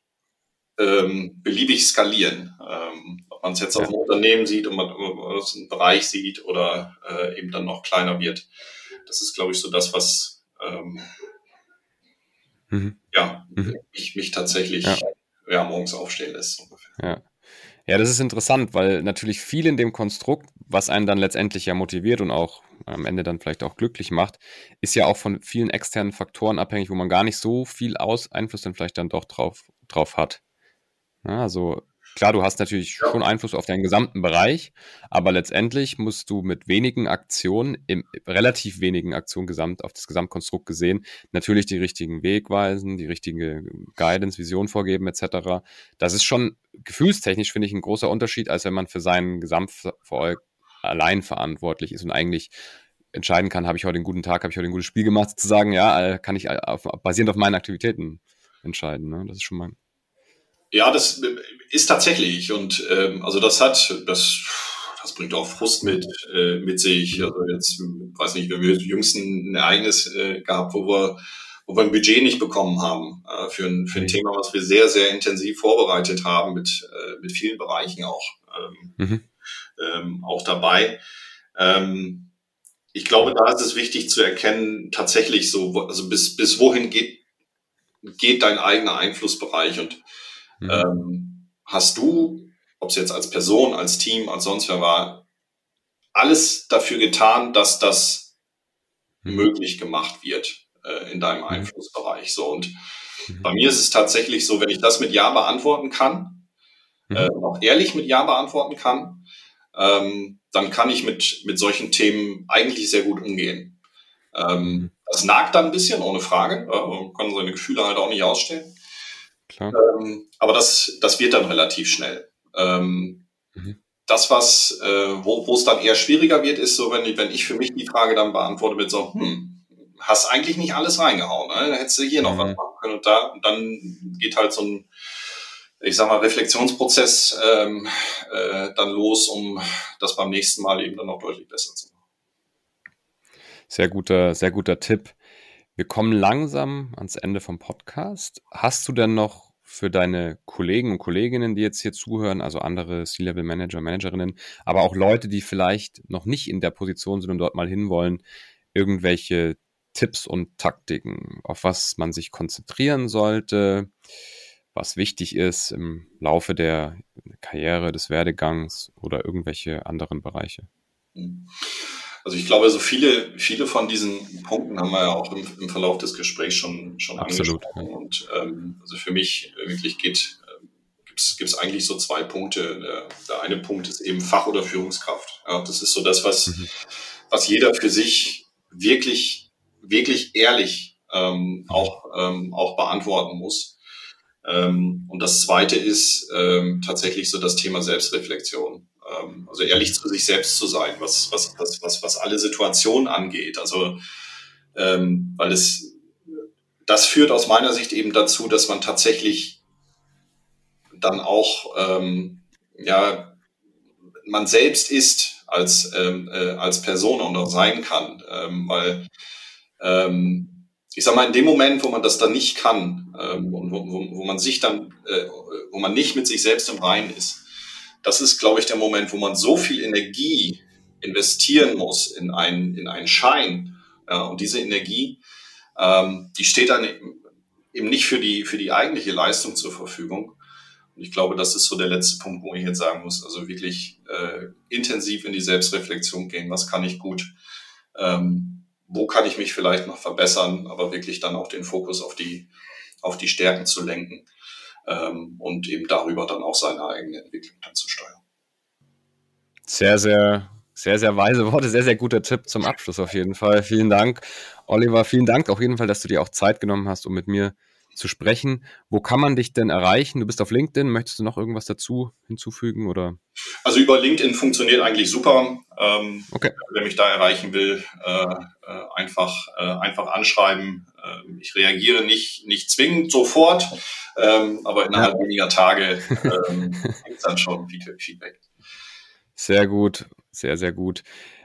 ähm, beliebig skalieren. Ähm, man es jetzt ja. auf ein Unternehmen sieht und man es einen Bereich sieht oder äh, eben dann noch kleiner wird. Das ist, glaube ich, so das, was ähm, mhm. ja, mhm. Ich, mich tatsächlich ja. ja. morgens aufstehen lässt. Ja. Ja, das ist interessant, weil natürlich viel in dem Konstrukt, was einen dann letztendlich ja motiviert und auch am Ende dann vielleicht auch glücklich macht, ist ja auch von vielen externen Faktoren abhängig, wo man gar nicht so viel Aus Einfluss dann vielleicht dann doch drauf, drauf hat. Ja, also Klar, du hast natürlich ja. schon Einfluss auf deinen gesamten Bereich, aber letztendlich musst du mit wenigen Aktionen, im, relativ wenigen Aktionen gesamt auf das Gesamtkonstrukt gesehen, natürlich die richtigen Weg weisen, die richtige Guidance, Vision vorgeben etc. Das ist schon gefühlstechnisch, finde ich, ein großer Unterschied, als wenn man für seinen Gesamterfolg allein verantwortlich ist und eigentlich entscheiden kann, habe ich heute einen guten Tag, habe ich heute ein gutes Spiel gemacht, sozusagen, ja, kann ich auf, basierend auf meinen Aktivitäten entscheiden. Ne? Das ist schon mal ja, das ist tatsächlich und ähm, also das hat das das bringt auch Frust mit äh, mit sich. Also jetzt weiß nicht, wir haben jüngst ein Ereignis äh, gehabt, wo wir wo wir ein Budget nicht bekommen haben äh, für ein für ein mhm. Thema, was wir sehr sehr intensiv vorbereitet haben mit äh, mit vielen Bereichen auch ähm, mhm. ähm, auch dabei. Ähm, ich glaube, da ist es wichtig zu erkennen, tatsächlich so, also bis bis wohin geht geht dein eigener Einflussbereich und Mhm. Ähm, hast du, ob es jetzt als Person, als Team, als sonst wer war, alles dafür getan, dass das mhm. möglich gemacht wird äh, in deinem mhm. Einflussbereich? So und mhm. bei mir ist es tatsächlich so, wenn ich das mit Ja beantworten kann, mhm. äh, auch ehrlich mit Ja beantworten kann, ähm, dann kann ich mit, mit solchen Themen eigentlich sehr gut umgehen. Ähm, das nagt dann ein bisschen, ohne Frage. Ja, man kann seine Gefühle halt auch nicht ausstellen. Ähm, aber das, das wird dann relativ schnell. Ähm, mhm. Das, was, äh, wo es dann eher schwieriger wird, ist so, wenn, wenn ich für mich die Frage dann beantworte mit so, hm, hast eigentlich nicht alles reingehauen, ne? Da hättest du hier mhm. noch was machen können. Und da, und dann geht halt so ein, ich sag mal, Reflexionsprozess ähm, äh, dann los, um das beim nächsten Mal eben dann auch deutlich besser zu machen. Sehr guter, sehr guter Tipp. Wir kommen langsam ans Ende vom Podcast. Hast du denn noch für deine Kollegen und Kolleginnen, die jetzt hier zuhören, also andere C-Level-Manager, Managerinnen, aber auch Leute, die vielleicht noch nicht in der Position sind und dort mal hinwollen, irgendwelche Tipps und Taktiken, auf was man sich konzentrieren sollte, was wichtig ist im Laufe der Karriere, des Werdegangs oder irgendwelche anderen Bereiche? Mhm. Also ich glaube, so viele, viele von diesen Punkten haben wir ja auch im, im Verlauf des Gesprächs schon, schon Absolut, angesprochen. Ja. Und ähm, also für mich wirklich geht, äh, gibt's gibt's eigentlich so zwei Punkte. Der, eine Punkt ist eben Fach- oder Führungskraft. Ja, das ist so das, was, mhm. was jeder für sich wirklich, wirklich ehrlich ähm, auch, ähm, auch beantworten muss. Ähm, und das zweite ist ähm, tatsächlich so das Thema Selbstreflexion. Ähm, also ehrlich zu sich selbst zu sein, was, was, was, was, was alle Situationen angeht. Also, ähm, weil es, das führt aus meiner Sicht eben dazu, dass man tatsächlich dann auch, ähm, ja, man selbst ist als, ähm, äh, als Person und auch sein kann, ähm, weil, ähm, ich sag mal, in dem Moment, wo man das dann nicht kann ähm, und wo, wo, wo man sich dann, äh, wo man nicht mit sich selbst im Reinen ist, das ist, glaube ich, der Moment, wo man so viel Energie investieren muss in einen, in einen Schein. Ja, und diese Energie, ähm, die steht dann eben nicht für die, für die eigentliche Leistung zur Verfügung. Und ich glaube, das ist so der letzte Punkt, wo ich jetzt sagen muss, also wirklich äh, intensiv in die Selbstreflexion gehen. Was kann ich gut? Ähm, wo kann ich mich vielleicht noch verbessern? Aber wirklich dann auch den Fokus auf die, auf die Stärken zu lenken ähm, und eben darüber dann auch seine eigene Entwicklung dann zu steuern. Sehr, sehr, sehr, sehr weise Worte, sehr, sehr guter Tipp zum Abschluss auf jeden Fall. Vielen Dank, Oliver. Vielen Dank auf jeden Fall, dass du dir auch Zeit genommen hast, um mit mir zu sprechen. Wo kann man dich denn erreichen? Du bist auf LinkedIn. Möchtest du noch irgendwas dazu hinzufügen oder? Also über LinkedIn funktioniert eigentlich super. Ähm, okay. Wer mich da erreichen will, äh, äh, einfach, äh, einfach anschreiben. Ähm, ich reagiere nicht, nicht zwingend sofort, ähm, aber innerhalb ja. weniger Tage ähm, gibt es dann schon Feedback. Sehr gut, sehr, sehr gut.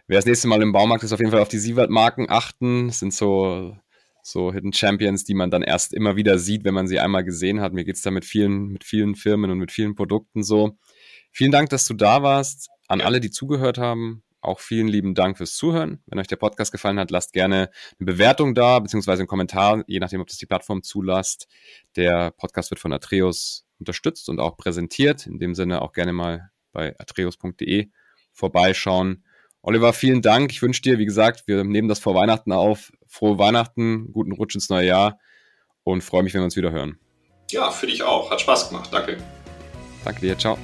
Wer das nächste Mal im Baumarkt ist, auf jeden Fall auf die Siewert-Marken achten. Das sind so, so Hidden Champions, die man dann erst immer wieder sieht, wenn man sie einmal gesehen hat. Mir geht es da mit vielen, mit vielen Firmen und mit vielen Produkten so. Vielen Dank, dass du da warst. An ja. alle, die zugehört haben, auch vielen lieben Dank fürs Zuhören. Wenn euch der Podcast gefallen hat, lasst gerne eine Bewertung da, beziehungsweise einen Kommentar, je nachdem, ob das die Plattform zulasst. Der Podcast wird von Atreus unterstützt und auch präsentiert. In dem Sinne auch gerne mal bei atreus.de vorbeischauen. Oliver, vielen Dank. Ich wünsche dir, wie gesagt, wir nehmen das vor Weihnachten auf. Frohe Weihnachten, guten Rutsch ins neue Jahr und freue mich, wenn wir uns wieder hören. Ja, für dich auch. Hat Spaß gemacht. Danke. Danke dir. Ciao.